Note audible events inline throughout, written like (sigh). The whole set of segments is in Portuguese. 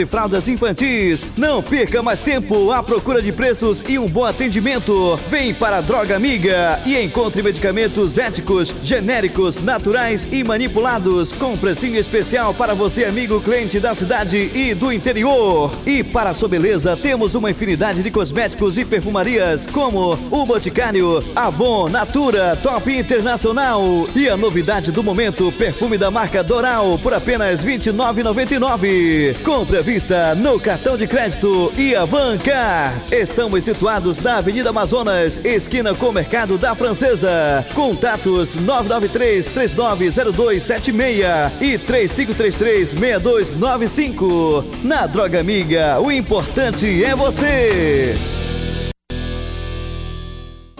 e fraldas infantis. Não perca mais tempo à procura de preços e um bom atendimento. Vem para a Droga Amiga e encontre medicamentos éticos, genéricos, naturais e manipulados com precinho especial para você, amigo cliente da cidade e do interior. E para a sua beleza, temos uma infinidade de cosméticos e perfumarias como o Boticário, Avon, Natura, Top Internacional e a novidade do momento, perfume da marca Doral por apenas R$ 29,99. Compre vista no cartão de crédito e Avancard. Estamos situados na Avenida Amazonas, esquina com o Mercado da Francesa. Contatos 993 390276 e 3533 6295. Na Droga Amiga, o importante é você.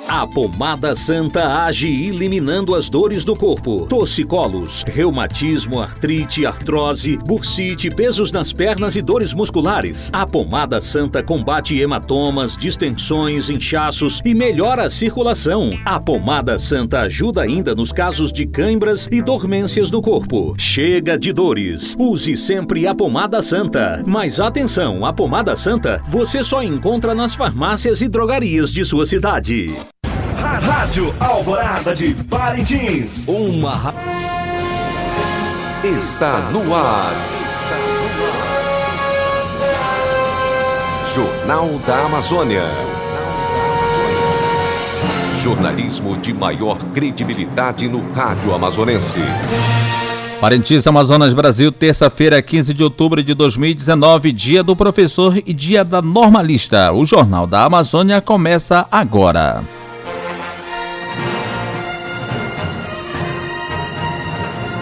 A pomada santa age eliminando as dores do corpo, torcicolos, reumatismo, artrite, artrose, bursite, pesos nas pernas e dores musculares. A pomada santa combate hematomas, distensões, inchaços e melhora a circulação. A pomada santa ajuda ainda nos casos de cãibras e dormências do corpo. Chega de dores. Use sempre a pomada santa. Mas atenção, a pomada santa você só encontra nas farmácias e drogarias de sua cidade. Rádio Alvorada de Parintins. Uma Está no ar. Jornal da Amazônia. Jornalismo de maior credibilidade no rádio amazonense. Parintins, Amazonas, Brasil, terça-feira, 15 de outubro de 2019, dia do professor e dia da normalista. O Jornal da Amazônia começa agora.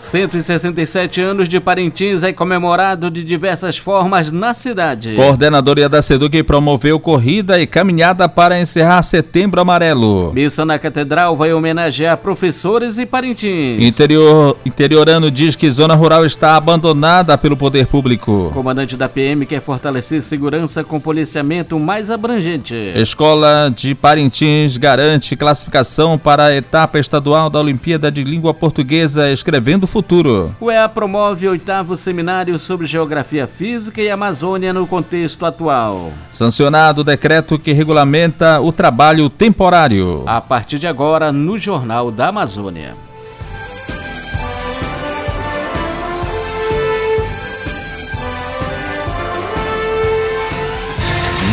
167 anos de Parintins é comemorado de diversas formas na cidade. Coordenadoria da SEDUC promoveu corrida e caminhada para encerrar Setembro Amarelo. Missa na Catedral vai homenagear professores e Parintins. Interior, interiorano diz que zona rural está abandonada pelo poder público. Comandante da PM quer fortalecer segurança com policiamento mais abrangente. Escola de Parintins garante classificação para a etapa estadual da Olimpíada de Língua Portuguesa escrevendo futuro. O EA promove o oitavo seminário sobre geografia física e Amazônia no contexto atual. Sancionado o decreto que regulamenta o trabalho temporário. A partir de agora, no Jornal da Amazônia.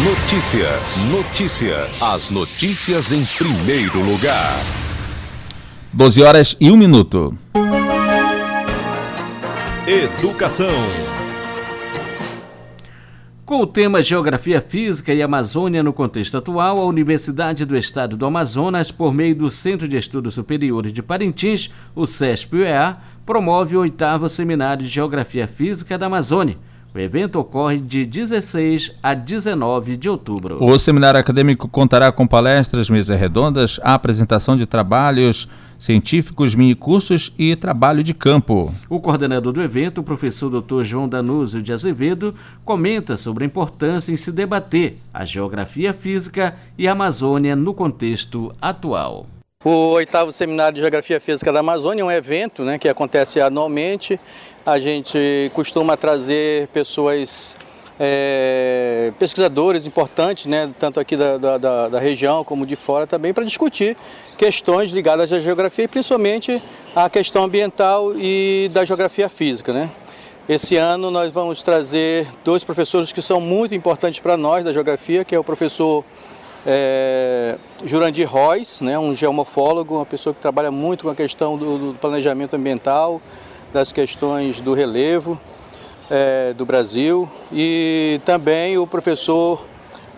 Notícias. Notícias. As notícias em primeiro lugar. 12 horas e 1 minuto. Educação. Com o tema Geografia Física e Amazônia no contexto atual, a Universidade do Estado do Amazonas, por meio do Centro de Estudos Superiores de Parintins, o CESP-UEA, promove o oitavo Seminário de Geografia Física da Amazônia. O evento ocorre de 16 a 19 de outubro. O seminário acadêmico contará com palestras, mesas redondas, apresentação de trabalhos científicos, minicursos e trabalho de campo. O coordenador do evento, o professor Dr. João Danúzio de Azevedo, comenta sobre a importância em se debater a geografia física e a Amazônia no contexto atual. O oitavo Seminário de Geografia Física da Amazônia é um evento né, que acontece anualmente. A gente costuma trazer pessoas, é, pesquisadores importantes, né, tanto aqui da, da, da região como de fora também, para discutir questões ligadas à geografia e principalmente à questão ambiental e da geografia física. Né? Esse ano nós vamos trazer dois professores que são muito importantes para nós da geografia, que é o professor é, Jurandir Reis, né, um geomorfólogo, uma pessoa que trabalha muito com a questão do, do planejamento ambiental, das questões do relevo é, do Brasil, e também o professor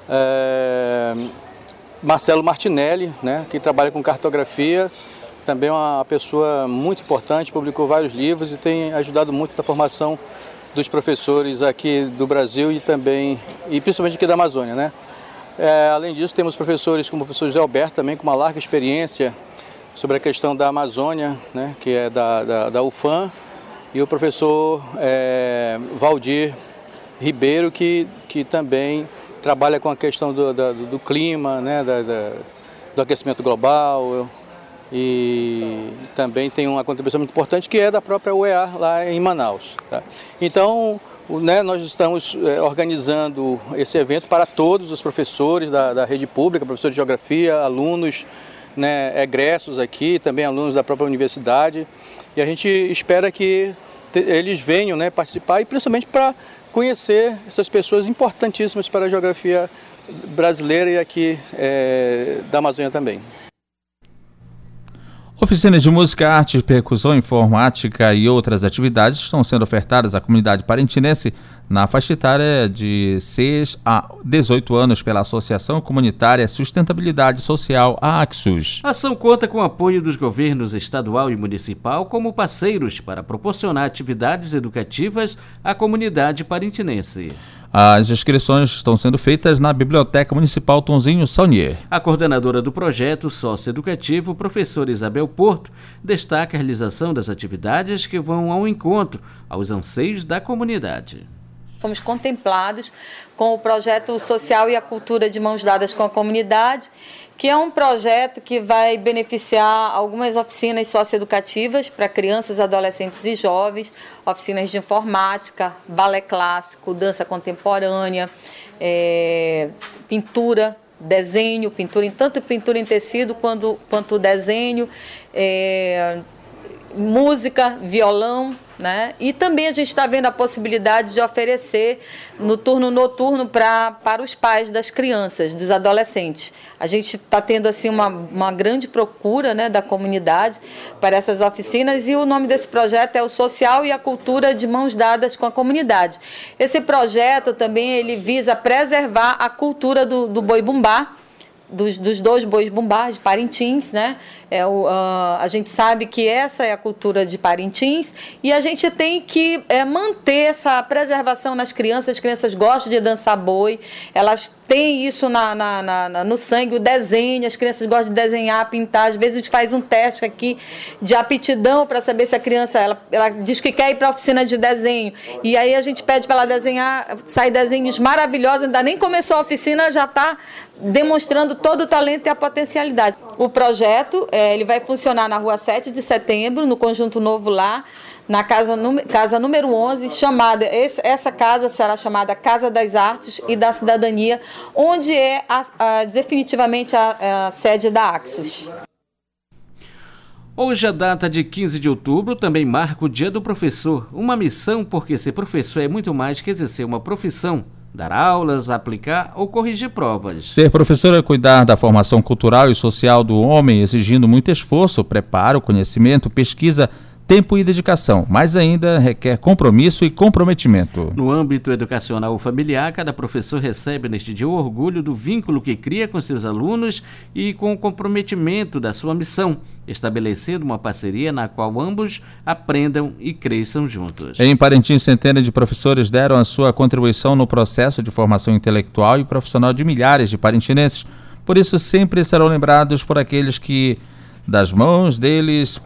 é, Marcelo Martinelli, né, que trabalha com cartografia, também é uma pessoa muito importante, publicou vários livros e tem ajudado muito na formação dos professores aqui do Brasil e também, e principalmente aqui da Amazônia. Né? É, além disso, temos professores como o professor José Alberto, também com uma larga experiência sobre a questão da Amazônia, né, que é da, da, da UFAM, e o professor é, Valdir Ribeiro, que, que também trabalha com a questão do, do, do clima, né, da, da, do aquecimento global, e também tem uma contribuição muito importante que é da própria UEA lá em Manaus. Tá? Então, né, nós estamos é, organizando esse evento para todos os professores da, da rede pública, professores de geografia, alunos, né, egressos aqui, também alunos da própria universidade. E a gente espera que eles venham né, participar e principalmente para conhecer essas pessoas importantíssimas para a geografia brasileira e aqui é, da Amazônia também. Oficinas de música, arte, percussão, informática e outras atividades estão sendo ofertadas à comunidade parentinense na faixa etária de 6 a 18 anos pela Associação Comunitária Sustentabilidade Social, a AXUS. A ação conta com o apoio dos governos estadual e municipal como parceiros para proporcionar atividades educativas à comunidade parentinense. As inscrições estão sendo feitas na Biblioteca Municipal Tonzinho Saunier. A coordenadora do projeto socioeducativo, professora Isabel Porto, destaca a realização das atividades que vão ao encontro aos anseios da comunidade. Fomos contemplados com o projeto Social e a Cultura de Mãos Dadas com a Comunidade, que é um projeto que vai beneficiar algumas oficinas socioeducativas para crianças, adolescentes e jovens, oficinas de informática, balé clássico, dança contemporânea, é, pintura, desenho, pintura em tanto pintura em tecido quanto, quanto desenho, é, música, violão, né? E também a gente está vendo a possibilidade de oferecer no turno noturno pra, para os pais das crianças, dos adolescentes. A gente está tendo assim uma, uma grande procura né, da comunidade para essas oficinas e o nome desse projeto é o Social e a Cultura de Mãos Dadas com a Comunidade. Esse projeto também ele visa preservar a cultura do, do boi bumbá, dos, dos dois bois bumbás de Parintins, né? É o, uh, a gente sabe que essa é a cultura de Parintins e a gente tem que é, manter essa preservação nas crianças. As crianças gostam de dançar boi, elas têm isso na, na, na, no sangue, o desenho, as crianças gostam de desenhar, pintar. Às vezes a gente faz um teste aqui de aptidão para saber se a criança ela, ela diz que quer ir para a oficina de desenho. E aí a gente pede para ela desenhar, sai desenhos maravilhosos, ainda nem começou a oficina, já está demonstrando todo o talento e a potencialidade. O projeto é, ele vai funcionar na rua 7 de setembro, no Conjunto Novo Lá, na casa, casa número 11, chamada, essa casa será chamada Casa das Artes e da Cidadania, onde é a, a, definitivamente a, a sede da Axos. Hoje, a data de 15 de outubro também marca o Dia do Professor, uma missão porque ser professor é muito mais que exercer uma profissão dar aulas, aplicar ou corrigir provas. Ser professor é cuidar da formação cultural e social do homem, exigindo muito esforço, preparo, conhecimento, pesquisa, tempo e dedicação, mas ainda requer compromisso e comprometimento. No âmbito educacional ou familiar, cada professor recebe neste dia o orgulho do vínculo que cria com seus alunos e com o comprometimento da sua missão, estabelecendo uma parceria na qual ambos aprendam e cresçam juntos. Em Parintins, centenas de professores deram a sua contribuição no processo de formação intelectual e profissional de milhares de parintinenses. Por isso, sempre serão lembrados por aqueles que, das mãos deles,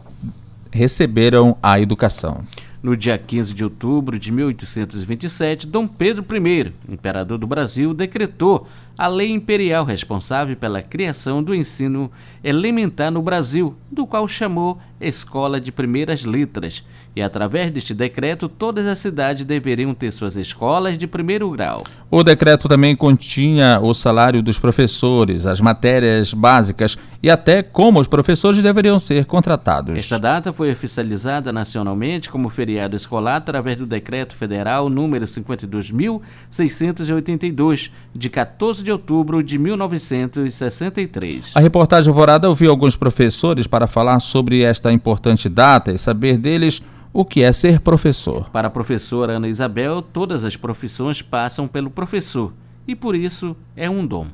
receberam a educação. No dia 15 de outubro de 1827, Dom Pedro I, imperador do Brasil, decretou a lei imperial responsável pela criação do ensino elementar no Brasil, do qual chamou Escola de Primeiras Letras, e através deste decreto todas as cidades deveriam ter suas escolas de primeiro grau. O decreto também continha o salário dos professores, as matérias básicas e até como os professores deveriam ser contratados. Esta data foi oficializada nacionalmente como feriado escolar através do decreto federal número 52.682 de 14 de outubro de 1963. A reportagem Alvorada ouviu alguns professores para falar sobre esta importante data e saber deles o que é ser professor. Para a professora Ana Isabel, todas as profissões passam pelo professor e por isso é um dom.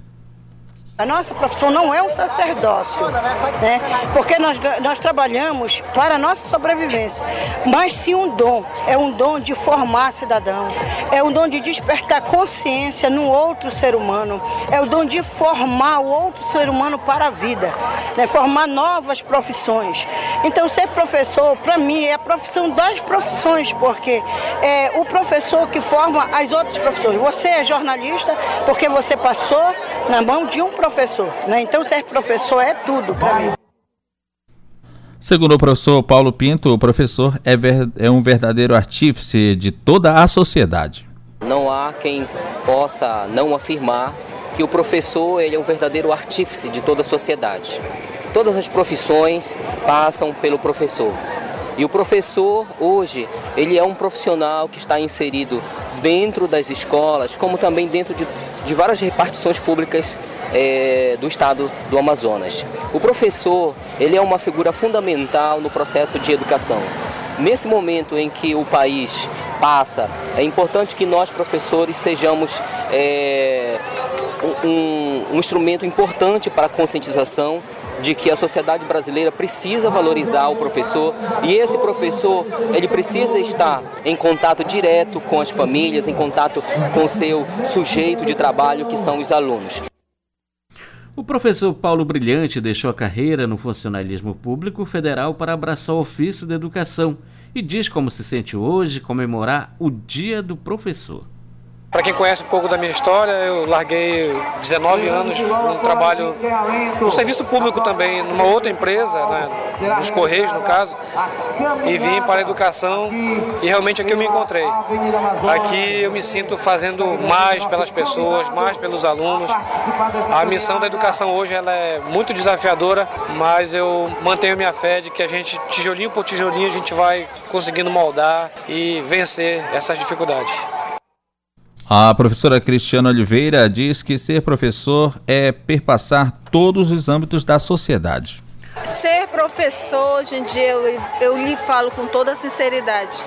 A nossa profissão não é um sacerdócio, né? porque nós, nós trabalhamos para a nossa sobrevivência, mas sim um dom. É um dom de formar cidadão, é um dom de despertar consciência no outro ser humano, é o dom de formar o outro ser humano para a vida, né? formar novas profissões. Então, ser professor, para mim, é a profissão das profissões, porque é o professor que forma as outras profissões. Você é jornalista porque você passou na mão de um professor professor. Né? Então, ser professor é tudo para mim. Segundo o professor Paulo Pinto, o professor é, ver, é um verdadeiro artífice de toda a sociedade. Não há quem possa não afirmar que o professor ele é um verdadeiro artífice de toda a sociedade. Todas as profissões passam pelo professor. E o professor, hoje, ele é um profissional que está inserido dentro das escolas, como também dentro de, de várias repartições públicas é, do estado do Amazonas. O professor, ele é uma figura fundamental no processo de educação. Nesse momento em que o país passa, é importante que nós, professores, sejamos é, um, um instrumento importante para a conscientização de que a sociedade brasileira precisa valorizar o professor e esse professor ele precisa estar em contato direto com as famílias, em contato com seu sujeito de trabalho que são os alunos. O professor Paulo Brilhante deixou a carreira no funcionalismo público federal para abraçar o ofício da educação e diz como se sente hoje comemorar o Dia do Professor. Para quem conhece um pouco da minha história, eu larguei 19 anos um trabalho no serviço público também, numa outra empresa, né, nos Correios no caso, e vim para a educação e realmente aqui eu me encontrei. Aqui eu me sinto fazendo mais pelas pessoas, mais pelos alunos. A missão da educação hoje ela é muito desafiadora, mas eu mantenho minha fé de que a gente, tijolinho por tijolinho, a gente vai conseguindo moldar e vencer essas dificuldades. A professora Cristiana Oliveira diz que ser professor é perpassar todos os âmbitos da sociedade. Ser professor, hoje em dia, eu, eu lhe falo com toda sinceridade,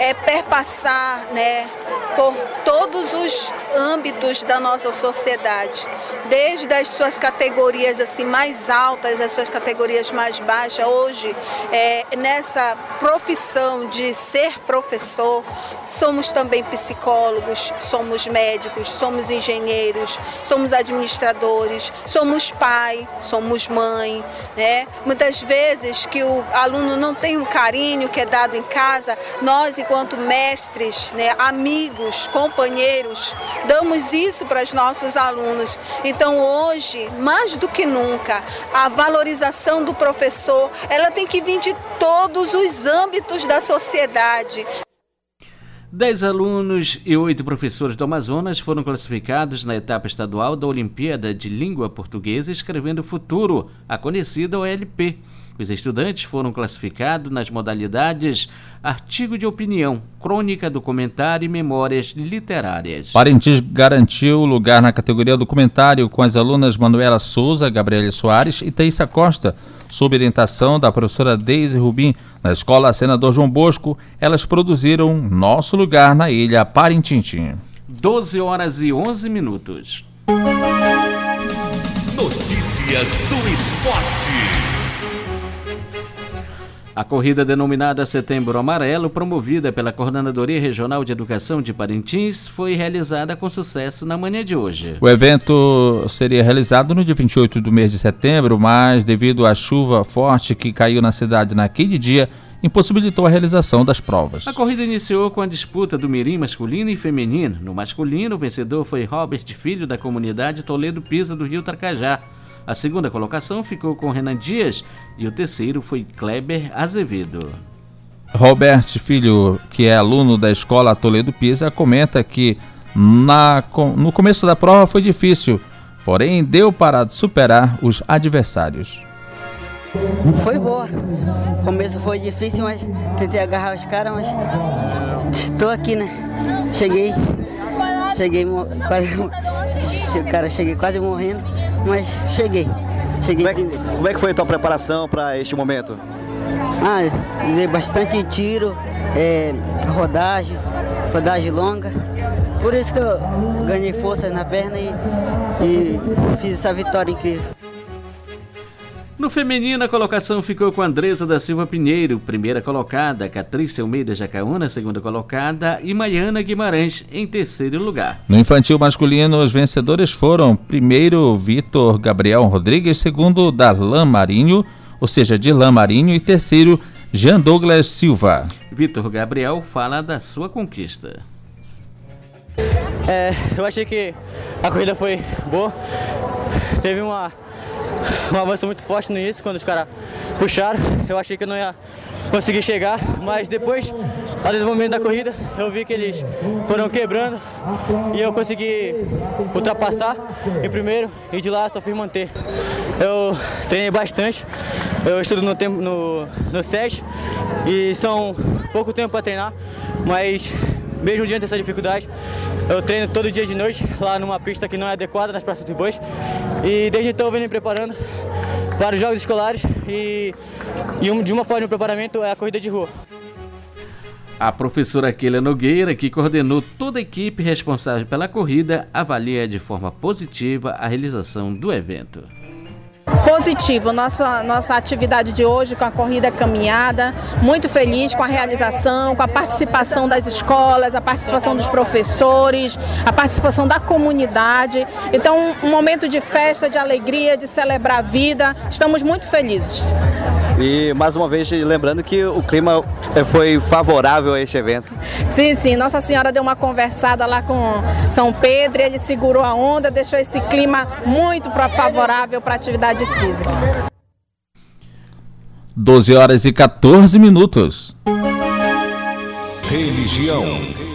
é perpassar né, por todos os âmbitos da nossa sociedade, desde as suas categorias assim mais altas, as suas categorias mais baixas. Hoje, é, nessa profissão de ser professor, somos também psicólogos, somos médicos, somos engenheiros, somos administradores, somos pai, somos mãe, né? Muitas vezes que o aluno não tem um carinho que é dado em casa, nós enquanto mestres, né, amigos, companheiros, damos isso para os nossos alunos. Então hoje, mais do que nunca, a valorização do professor, ela tem que vir de todos os âmbitos da sociedade. Dez alunos e oito professores do Amazonas foram classificados na etapa estadual da Olimpíada de Língua Portuguesa Escrevendo Futuro, a conhecida OLP. Os estudantes foram classificados nas modalidades artigo de opinião, crônica, documentário e memórias literárias. Parintins garantiu lugar na categoria documentário com as alunas Manuela Souza, Gabriela Soares e Thaisa Costa. Sob orientação da professora Deise Rubim, na Escola Senador João Bosco, elas produziram Nosso Lugar na Ilha Parintintim. 12 horas e 11 minutos. Notícias do Esporte. A corrida denominada Setembro Amarelo, promovida pela Coordenadoria Regional de Educação de Parintins, foi realizada com sucesso na manhã de hoje. O evento seria realizado no dia 28 do mês de setembro, mas devido à chuva forte que caiu na cidade naquele dia, impossibilitou a realização das provas. A corrida iniciou com a disputa do mirim masculino e feminino. No masculino, o vencedor foi Robert Filho, da comunidade Toledo Pisa, do Rio Tracajá. A segunda colocação ficou com Renan Dias e o terceiro foi Kleber Azevedo. Robert Filho, que é aluno da escola Toledo Pisa, comenta que na, no começo da prova foi difícil, porém deu para superar os adversários. Foi boa. O começo foi difícil, mas tentei agarrar os caras, mas estou aqui, né? Cheguei, cheguei quase, cara, cheguei quase morrendo mas cheguei. Cheguei como, é, como é que foi a tua preparação para este momento? Ah, dei bastante tiro, é, rodagem, rodagem longa. Por isso que eu ganhei força na perna e, e fiz essa vitória incrível. No feminino, a colocação ficou com Andresa da Silva Pinheiro, primeira colocada, Catrícia Almeida Jacaúna, segunda colocada, e Maiana Guimarães, em terceiro lugar. No infantil masculino, os vencedores foram primeiro Vitor Gabriel Rodrigues, segundo Darlan Marinho, ou seja, Dilan Marinho, e terceiro Jean Douglas Silva. Vitor Gabriel fala da sua conquista. É, eu achei que a corrida foi boa. Teve uma (laughs) um avanço muito forte no início, quando os caras puxaram. Eu achei que eu não ia conseguir chegar, mas depois, no desenvolvimento da corrida, eu vi que eles foram quebrando e eu consegui ultrapassar em primeiro e de lá só fui manter. Eu treinei bastante, eu estudo no, tempo, no, no SES e são pouco tempo para treinar, mas mesmo diante dessa dificuldade, eu treino todo dia de noite, lá numa pista que não é adequada nas praças de bois. E desde então eu venho me preparando para os jogos escolares e, e de uma forma de preparamento é a corrida de rua. A professora Keila Nogueira, que coordenou toda a equipe responsável pela corrida, avalia de forma positiva a realização do evento positivo nossa, nossa atividade de hoje com a corrida caminhada, muito feliz com a realização, com a participação das escolas, a participação dos professores, a participação da comunidade. Então, um momento de festa, de alegria, de celebrar a vida. Estamos muito felizes. E mais uma vez lembrando que o clima eh, foi favorável a este evento. Sim, sim. Nossa Senhora deu uma conversada lá com São Pedro, ele segurou a onda, deixou esse clima muito favorável para a atividade física. 12 horas e 14 minutos. Religião.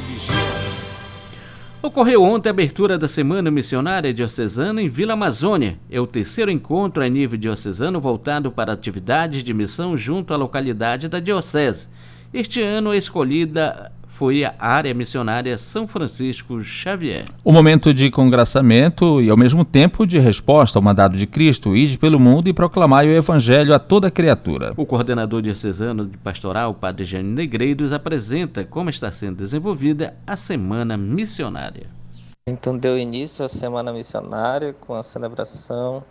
Ocorreu ontem a abertura da Semana Missionária Diocesana em Vila Amazônia. É o terceiro encontro a nível diocesano voltado para atividades de missão junto à localidade da Diocese. Este ano a escolhida foi a área missionária São Francisco Xavier. O momento de congraçamento e ao mesmo tempo de resposta ao mandado de Cristo, ide pelo mundo e proclamai o evangelho a toda criatura. O coordenador diocesano de pastoral, Padre Jane Negreiros, apresenta como está sendo desenvolvida a Semana Missionária. Então deu início à Semana Missionária com a celebração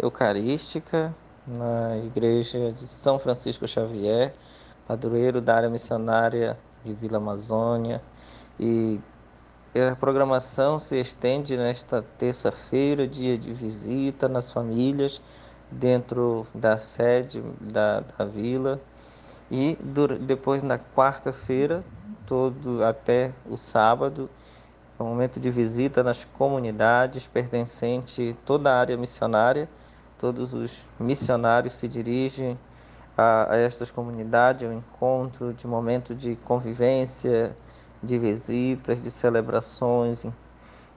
eucarística na igreja de São Francisco Xavier, padroeiro da área missionária de Vila Amazônia. E a programação se estende nesta terça-feira, dia de visita nas famílias dentro da sede da, da vila. E depois na quarta-feira todo até o sábado é um momento de visita nas comunidades pertencente toda a área missionária. Todos os missionários se dirigem a, a estas comunidades, um encontro de momento de convivência, de visitas, de celebrações.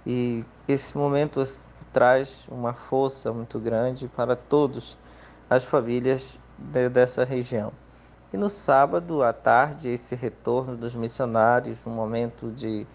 E esse momento traz uma força muito grande para todos as famílias de, dessa região. E no sábado à tarde, esse retorno dos missionários, um momento de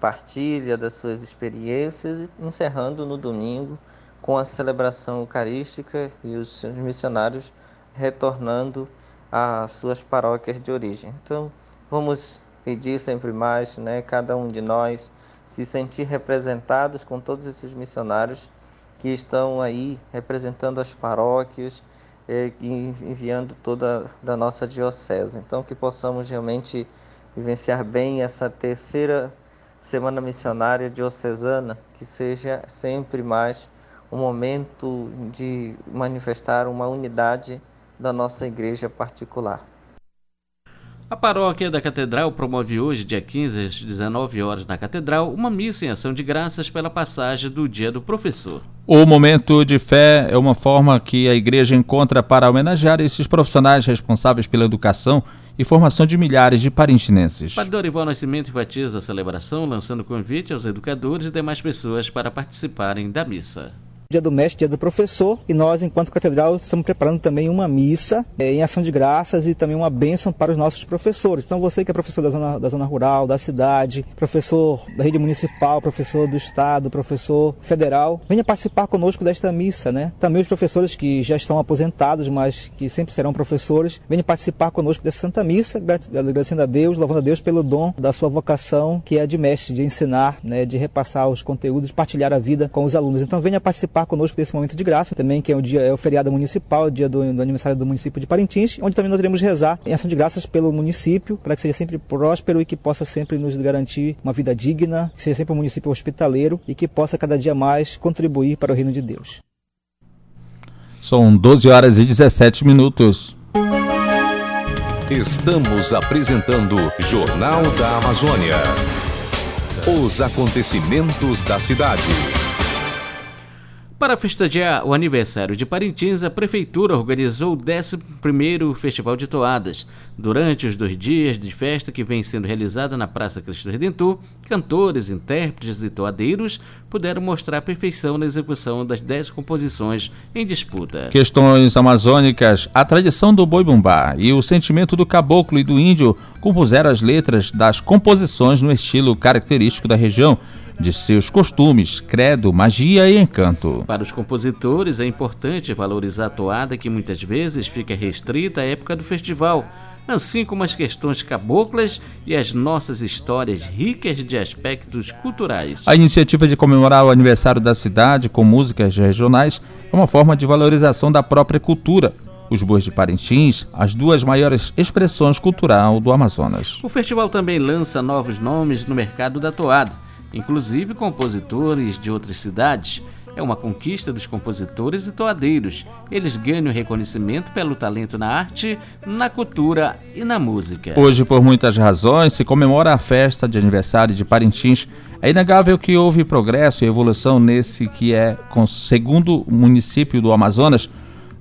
partilha das suas experiências, encerrando no domingo com a celebração eucarística e os missionários retornando às suas paróquias de origem. Então, vamos pedir sempre mais, né, cada um de nós se sentir representados com todos esses missionários que estão aí representando as paróquias eh, e enviando toda da nossa diocese. Então, que possamos realmente vivenciar bem essa terceira semana missionária diocesana, que seja sempre mais um momento de manifestar uma unidade da nossa igreja particular. A paróquia da Catedral promove hoje, dia 15 às 19 horas na Catedral, uma missa em ação de graças pela passagem do Dia do Professor. O momento de fé é uma forma que a igreja encontra para homenagear esses profissionais responsáveis pela educação e formação de milhares de parintinenses. Padre Dorival Nascimento enfatiza a celebração, lançando convite aos educadores e demais pessoas para participarem da missa dia do mestre, dia do professor, e nós, enquanto catedral, estamos preparando também uma missa é, em ação de graças e também uma bênção para os nossos professores. Então, você que é professor da zona, da zona rural, da cidade, professor da rede municipal, professor do estado, professor federal, venha participar conosco desta missa, né? Também os professores que já estão aposentados, mas que sempre serão professores, venham participar conosco dessa Santa Missa, agradecendo a Deus, louvando a Deus pelo dom da sua vocação, que é de mestre, de ensinar, né, de repassar os conteúdos, partilhar a vida com os alunos. Então, venha participar participar conosco desse momento de graça também, que é o dia é o feriado municipal, o dia do, do aniversário do município de Parintins, onde também nós iremos rezar em ação de graças pelo município, para que seja sempre próspero e que possa sempre nos garantir uma vida digna, que seja sempre um município hospitaleiro e que possa cada dia mais contribuir para o reino de Deus. São 12 horas e 17 minutos. Estamos apresentando Jornal da Amazônia. Os acontecimentos da cidade. Para festejar o aniversário de Parintins, a Prefeitura organizou o 11º Festival de Toadas. Durante os dois dias de festa que vem sendo realizada na Praça Cristo Redentor, cantores, intérpretes e toadeiros puderam mostrar a perfeição na execução das 10 composições em disputa. Questões amazônicas, a tradição do boi bumbá e o sentimento do caboclo e do índio compuseram as letras das composições no estilo característico da região de seus costumes, credo, magia e encanto. Para os compositores é importante valorizar a toada que muitas vezes fica restrita à época do festival, assim como as questões caboclas e as nossas histórias ricas de aspectos culturais. A iniciativa de comemorar o aniversário da cidade com músicas regionais é uma forma de valorização da própria cultura, os bois de Parintins, as duas maiores expressões cultural do Amazonas. O festival também lança novos nomes no mercado da toada inclusive compositores de outras cidades. É uma conquista dos compositores e toadeiros. Eles ganham reconhecimento pelo talento na arte, na cultura e na música. Hoje, por muitas razões, se comemora a festa de aniversário de Parintins. É inegável que houve progresso e evolução nesse que é, segundo município do Amazonas,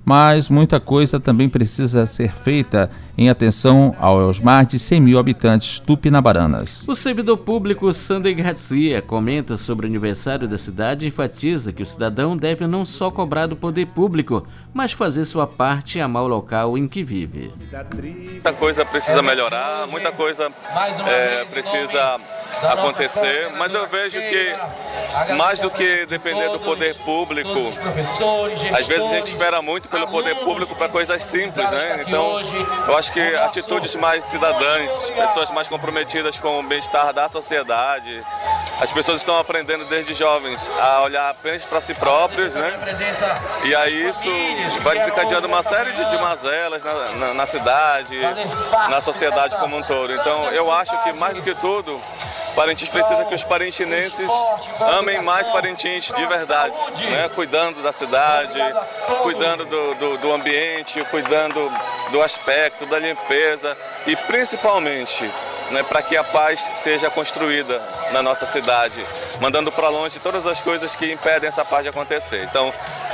mas muita coisa também precisa ser feita em atenção aos mais de 100 mil habitantes tupinabaranas. O servidor público Sander Garcia comenta sobre o aniversário da cidade e enfatiza que o cidadão deve não só cobrar do poder público, mas fazer sua parte e amar o local em que vive. Muita coisa precisa melhorar, muita coisa é, precisa acontecer, mas eu vejo que mais do que depender do poder público, às vezes a gente espera muito pelo poder público para coisas simples, né? Então, eu acho que atitudes mais cidadãs, pessoas mais comprometidas com o bem-estar da sociedade, as pessoas estão aprendendo desde jovens a olhar apenas para si próprios, né? E aí isso vai desencadeando uma série de, de mazelas na, na, na cidade, na sociedade como um todo. Então, eu acho que mais do que tudo, Parintins precisa que os parintinenses amem mais Parintins de verdade, né? cuidando da cidade, cuidando do, do, do ambiente, cuidando do aspecto, da limpeza e principalmente né, para que a paz seja construída na nossa cidade, mandando para longe todas as coisas que impedem essa paz de acontecer. Então,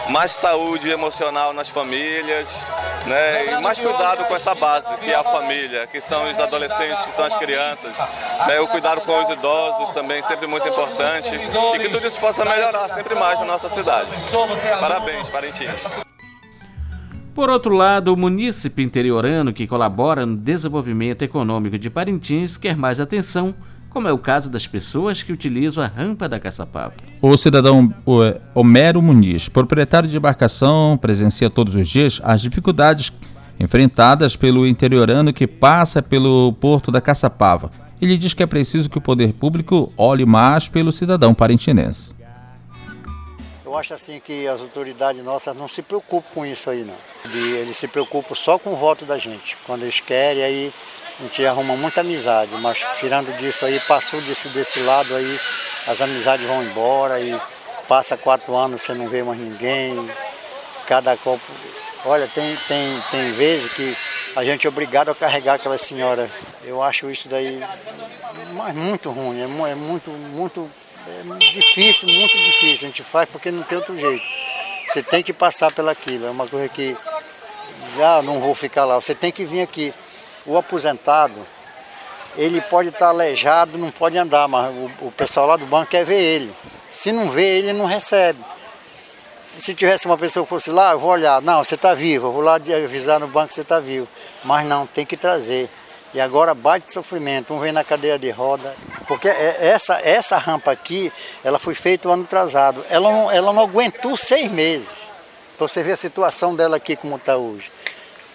mais saúde emocional nas famílias, né, e mais cuidado com essa base, que é a família, que são os adolescentes, que são as crianças. Né, o cuidado com os idosos também, sempre muito importante, e que tudo isso possa melhorar sempre mais na nossa cidade. Parabéns, Parintins. Por outro lado, o munícipe interiorano que colabora no desenvolvimento econômico de Parintins quer mais atenção, como é o caso das pessoas que utilizam a rampa da Caçapava. O cidadão Homero Muniz, proprietário de embarcação, presencia todos os dias as dificuldades enfrentadas pelo interiorano que passa pelo porto da Caçapava. Ele diz que é preciso que o poder público olhe mais pelo cidadão parintinense. Eu acho assim que as autoridades nossas não se preocupam com isso aí não. Eles se preocupam só com o voto da gente. Quando eles querem, aí a gente arruma muita amizade, mas tirando disso aí, passou desse, desse lado aí, as amizades vão embora e passa quatro anos você não vê mais ninguém, cada copo. Olha, tem, tem, tem vezes que a gente é obrigado a carregar aquela senhora. Eu acho isso daí muito ruim, é, é muito, muito é difícil, muito difícil. A gente faz porque não tem outro jeito. Você tem que passar pelaquilo. É uma coisa que, ah, não vou ficar lá. Você tem que vir aqui. O aposentado, ele pode estar aleijado, não pode andar, mas o, o pessoal lá do banco quer ver ele. Se não vê, ele não recebe. Se, se tivesse uma pessoa que fosse lá, eu vou olhar. Não, você está vivo, eu vou lá avisar no banco que você está vivo. Mas não, tem que trazer. E agora bate sofrimento, um vem na cadeira de roda. Porque é, essa, essa rampa aqui, ela foi feita o ano atrasado. Ela não, ela não aguentou seis meses. Para você ver a situação dela aqui como está hoje.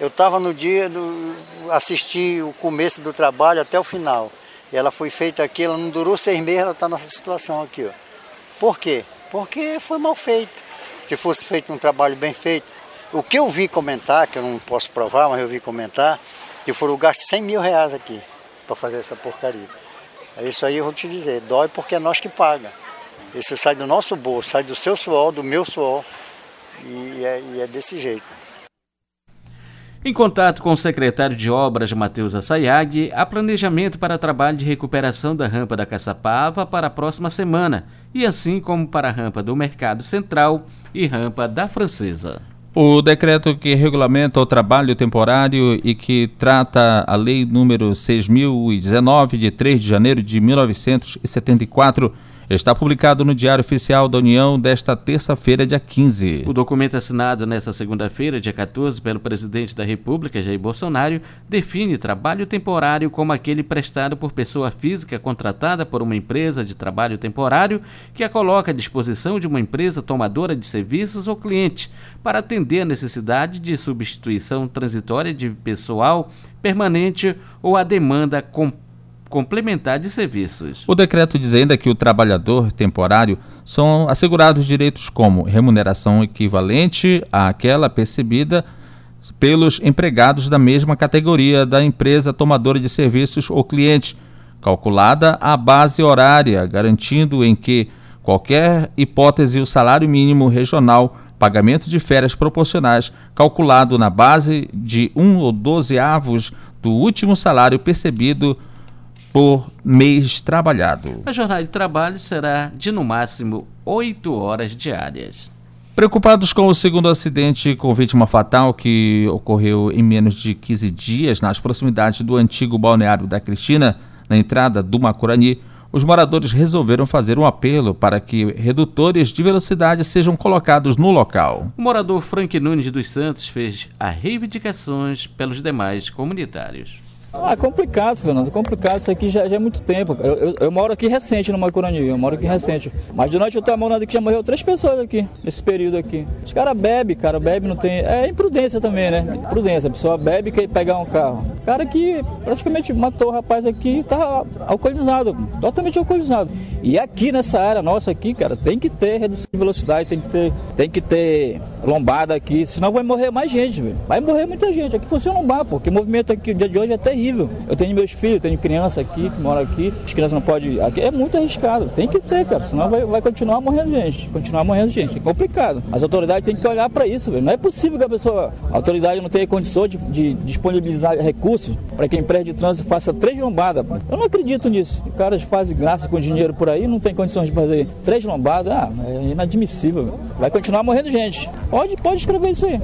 Eu estava no dia, do, assisti o começo do trabalho até o final. E ela foi feita aqui, ela não durou seis meses, ela está nessa situação aqui. Ó. Por quê? Porque foi mal feito. Se fosse feito um trabalho bem feito. O que eu vi comentar, que eu não posso provar, mas eu vi comentar, que foram gastos 100 mil reais aqui para fazer essa porcaria. É isso aí eu vou te dizer, dói porque é nós que paga. Isso sai do nosso bolso, sai do seu suor, do meu suor, e é, e é desse jeito. Em contato com o secretário de Obras, Matheus Assayag, há planejamento para trabalho de recuperação da rampa da Caçapava para a próxima semana, e assim como para a rampa do Mercado Central e rampa da Francesa. O decreto que regulamenta o trabalho temporário e que trata a lei número 6019 de 3 de janeiro de 1974 está publicado no Diário Oficial da União desta terça-feira, dia 15. O documento assinado nesta segunda-feira, dia 14, pelo presidente da República, Jair Bolsonaro, define trabalho temporário como aquele prestado por pessoa física contratada por uma empresa de trabalho temporário que a coloca à disposição de uma empresa tomadora de serviços ou cliente para atender a necessidade de substituição transitória de pessoal permanente ou a demanda completa complementar de serviços. O decreto diz ainda que o trabalhador temporário são assegurados direitos como remuneração equivalente àquela percebida pelos empregados da mesma categoria da empresa tomadora de serviços ou cliente, calculada a base horária, garantindo em que qualquer hipótese o salário mínimo regional pagamento de férias proporcionais calculado na base de um ou doze avos do último salário percebido por mês trabalhado. A jornada de trabalho será de no máximo 8 horas diárias. Preocupados com o segundo acidente com vítima fatal que ocorreu em menos de 15 dias nas proximidades do antigo balneário da Cristina, na entrada do Macurani, os moradores resolveram fazer um apelo para que redutores de velocidade sejam colocados no local. O morador Frank Nunes dos Santos fez as reivindicações pelos demais comunitários. Ah, é complicado, Fernando, é complicado. Isso aqui já, já é muito tempo. Eu, eu, eu, moro aqui recente no Macurani, eu moro aqui recente. Mas durante o morando aqui já morreu três pessoas aqui, nesse período aqui. Os caras bebem, cara, bebe não tem. É imprudência também, né? Imprudência. A pessoa bebe e quer pegar um carro. O cara que praticamente matou o rapaz aqui tá alcoolizado, totalmente alcoolizado. E aqui nessa área nossa aqui, cara, tem que ter redução de velocidade, tem que ter, tem que ter lombada aqui, senão vai morrer mais gente, velho. Vai morrer muita gente. Aqui funciona um bar, porque o movimento aqui, o dia de hoje é terrível terrível. Eu tenho meus filhos, tenho criança aqui que mora aqui, as crianças não podem. Aqui é muito arriscado. Tem que ter, cara, senão vai, vai continuar morrendo gente. Continuar morrendo gente. É complicado. As autoridades têm que olhar para isso, velho. Não é possível que a pessoa, a autoridade não tenha condições de, de disponibilizar recursos para que a empresa de trânsito faça três lombadas. Eu não acredito nisso. Os caras fazem graça com dinheiro por aí, não tem condições de fazer três lombadas. Ah, é inadmissível. Vai continuar morrendo gente. Pode, pode escrever isso aí.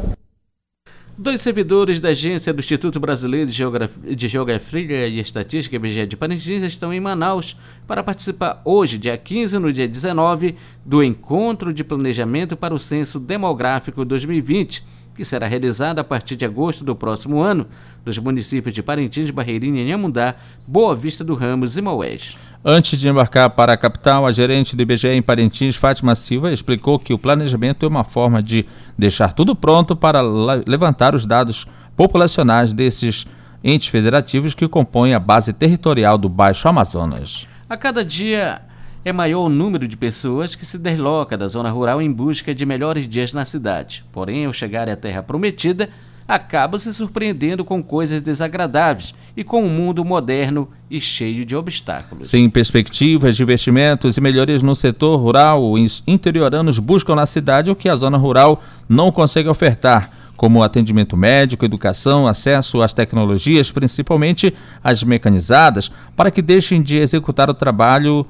Dois servidores da agência do Instituto Brasileiro de Geografia, e Estatística IBGE de Parintins estão em Manaus para participar hoje, dia 15 no dia 19, do Encontro de Planejamento para o Censo Demográfico 2020, que será realizado a partir de agosto do próximo ano, nos municípios de Parintins, Barreirinha, Inhamundá, Boa Vista do Ramos e Maués. Antes de embarcar para a capital, a gerente do IBGE em Parintins, Fátima Silva, explicou que o planejamento é uma forma de deixar tudo pronto para levantar os dados populacionais desses entes federativos que compõem a base territorial do Baixo Amazonas. A cada dia é maior o número de pessoas que se desloca da zona rural em busca de melhores dias na cidade. Porém, ao chegar à terra prometida, acaba se surpreendendo com coisas desagradáveis e com um mundo moderno e cheio de obstáculos. Sem perspectivas de investimentos e melhorias no setor rural, os interioranos buscam na cidade o que a zona rural não consegue ofertar, como atendimento médico, educação, acesso às tecnologias, principalmente as mecanizadas, para que deixem de executar o trabalho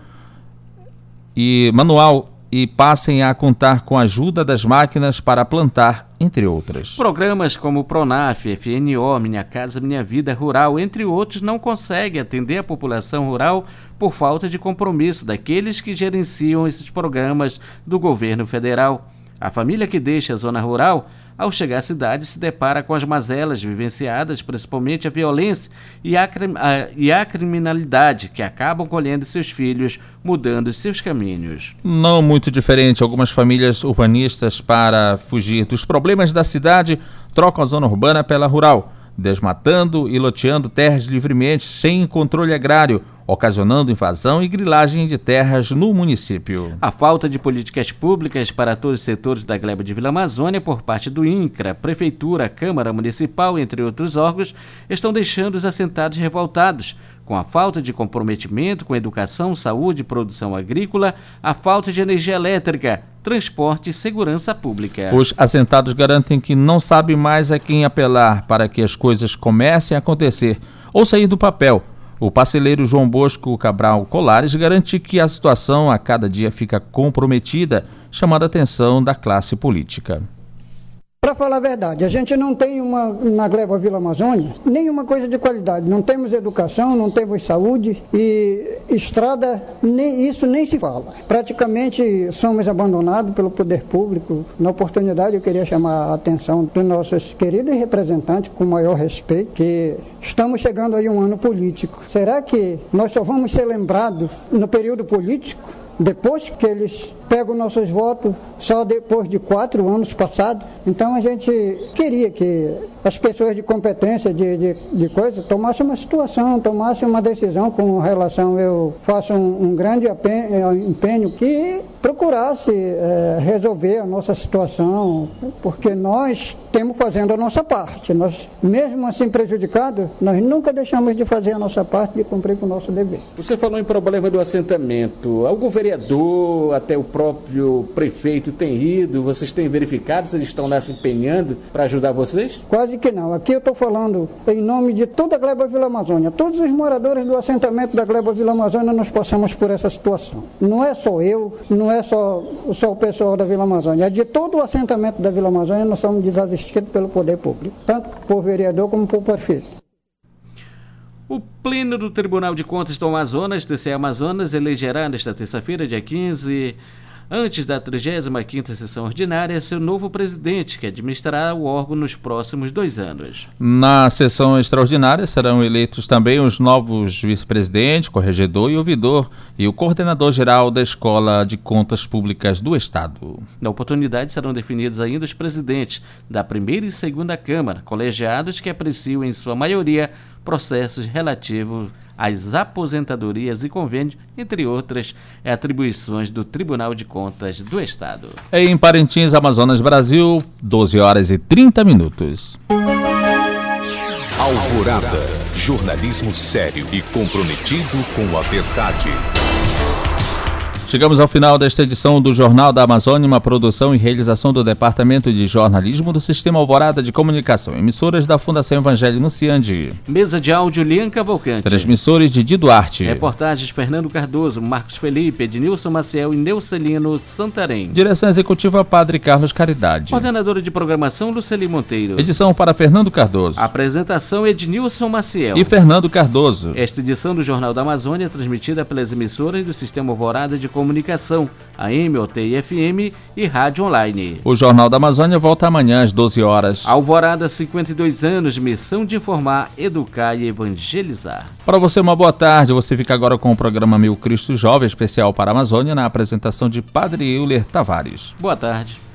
e manual e passem a contar com a ajuda das máquinas para plantar, entre outras. Programas como Pronaf, FNO, Minha Casa Minha Vida Rural, entre outros, não conseguem atender a população rural por falta de compromisso daqueles que gerenciam esses programas do governo federal. A família que deixa a zona rural ao chegar à cidade, se depara com as mazelas vivenciadas, principalmente a violência e a, e a criminalidade, que acabam colhendo seus filhos, mudando seus caminhos. Não muito diferente, algumas famílias urbanistas, para fugir dos problemas da cidade, trocam a zona urbana pela rural, desmatando e loteando terras livremente, sem controle agrário ocasionando invasão e grilagem de terras no município. A falta de políticas públicas para todos os setores da gleba de Vila Amazônia por parte do INCRA, Prefeitura, Câmara Municipal, entre outros órgãos, estão deixando os assentados revoltados com a falta de comprometimento com educação, saúde, produção agrícola, a falta de energia elétrica, transporte e segurança pública. Os assentados garantem que não sabem mais a quem apelar para que as coisas comecem a acontecer ou sair do papel. O parceleiro João Bosco Cabral Colares garante que a situação a cada dia fica comprometida, chamando a atenção da classe política. Para falar a verdade, a gente não tem uma, na Gleba Vila Amazônia nenhuma coisa de qualidade. Não temos educação, não temos saúde e estrada, nem, isso nem se fala. Praticamente somos abandonados pelo poder público. Na oportunidade, eu queria chamar a atenção dos nossos queridos representantes, com maior respeito, que estamos chegando aí um ano político. Será que nós só vamos ser lembrados no período político? Depois que eles pegam nossos votos, só depois de quatro anos passados. Então a gente queria que as pessoas de competência, de, de, de coisa, tomassem uma situação, tomassem uma decisão com relação. Eu faço um, um grande empenho que procurasse é, resolver a nossa situação, porque nós temos fazendo a nossa parte. Nós, mesmo assim prejudicados, nós nunca deixamos de fazer a nossa parte de cumprir com o nosso dever. Você falou em problema do assentamento. Algum vereador, até o próprio prefeito tem ido? Vocês têm verificado se eles estão lá se empenhando para ajudar vocês? Quase que não. Aqui eu estou falando em nome de toda a Gleba Vila Amazônia. Todos os moradores do assentamento da Gleba Vila Amazônia nós passamos por essa situação. Não é só eu, não é só, só o pessoal da Vila Amazônia. É de todo o assentamento da Vila Amazônia nós somos desassistidos pelo poder público, tanto por vereador como por prefeito. O Pleno do Tribunal de Contas do Amazonas, TCE Amazonas, elegerá nesta terça-feira, dia 15, antes da 35ª sessão ordinária, seu novo presidente, que administrará o órgão nos próximos dois anos. Na sessão extraordinária serão eleitos também os novos vice-presidente, corregedor e ouvidor e o coordenador-geral da Escola de Contas Públicas do Estado. Na oportunidade serão definidos ainda os presidentes da primeira e segunda Câmara, colegiados que apreciam em sua maioria processos relativos às aposentadorias e convênios, entre outras atribuições do Tribunal de Contas do Estado. Em Parintins, Amazonas, Brasil, 12 horas e 30 minutos. Alvorada. Jornalismo sério e comprometido com a verdade. Chegamos ao final desta edição do Jornal da Amazônia, uma produção e realização do Departamento de Jornalismo do Sistema Alvorada de Comunicação, emissoras da Fundação Evangelho Nunciande. Mesa de áudio Lian Cavalcante. Transmissores de Duarte. Reportagens Fernando Cardoso, Marcos Felipe, Ednilson Maciel e Neucelino Santarém. Direção Executiva Padre Carlos Caridade. Coordenadora de Programação Luceli Monteiro. Edição para Fernando Cardoso. Apresentação Ednilson Maciel. E Fernando Cardoso. Esta edição do Jornal da Amazônia é transmitida pelas emissoras do Sistema Alvorada de Comunicação, AM, OT e FM e Rádio Online. O Jornal da Amazônia volta amanhã às 12 horas. Alvorada, 52 anos, missão de informar, educar e evangelizar. Para você, uma boa tarde. Você fica agora com o programa Mil Cristo Jovem, especial para a Amazônia, na apresentação de Padre Euler Tavares. Boa tarde.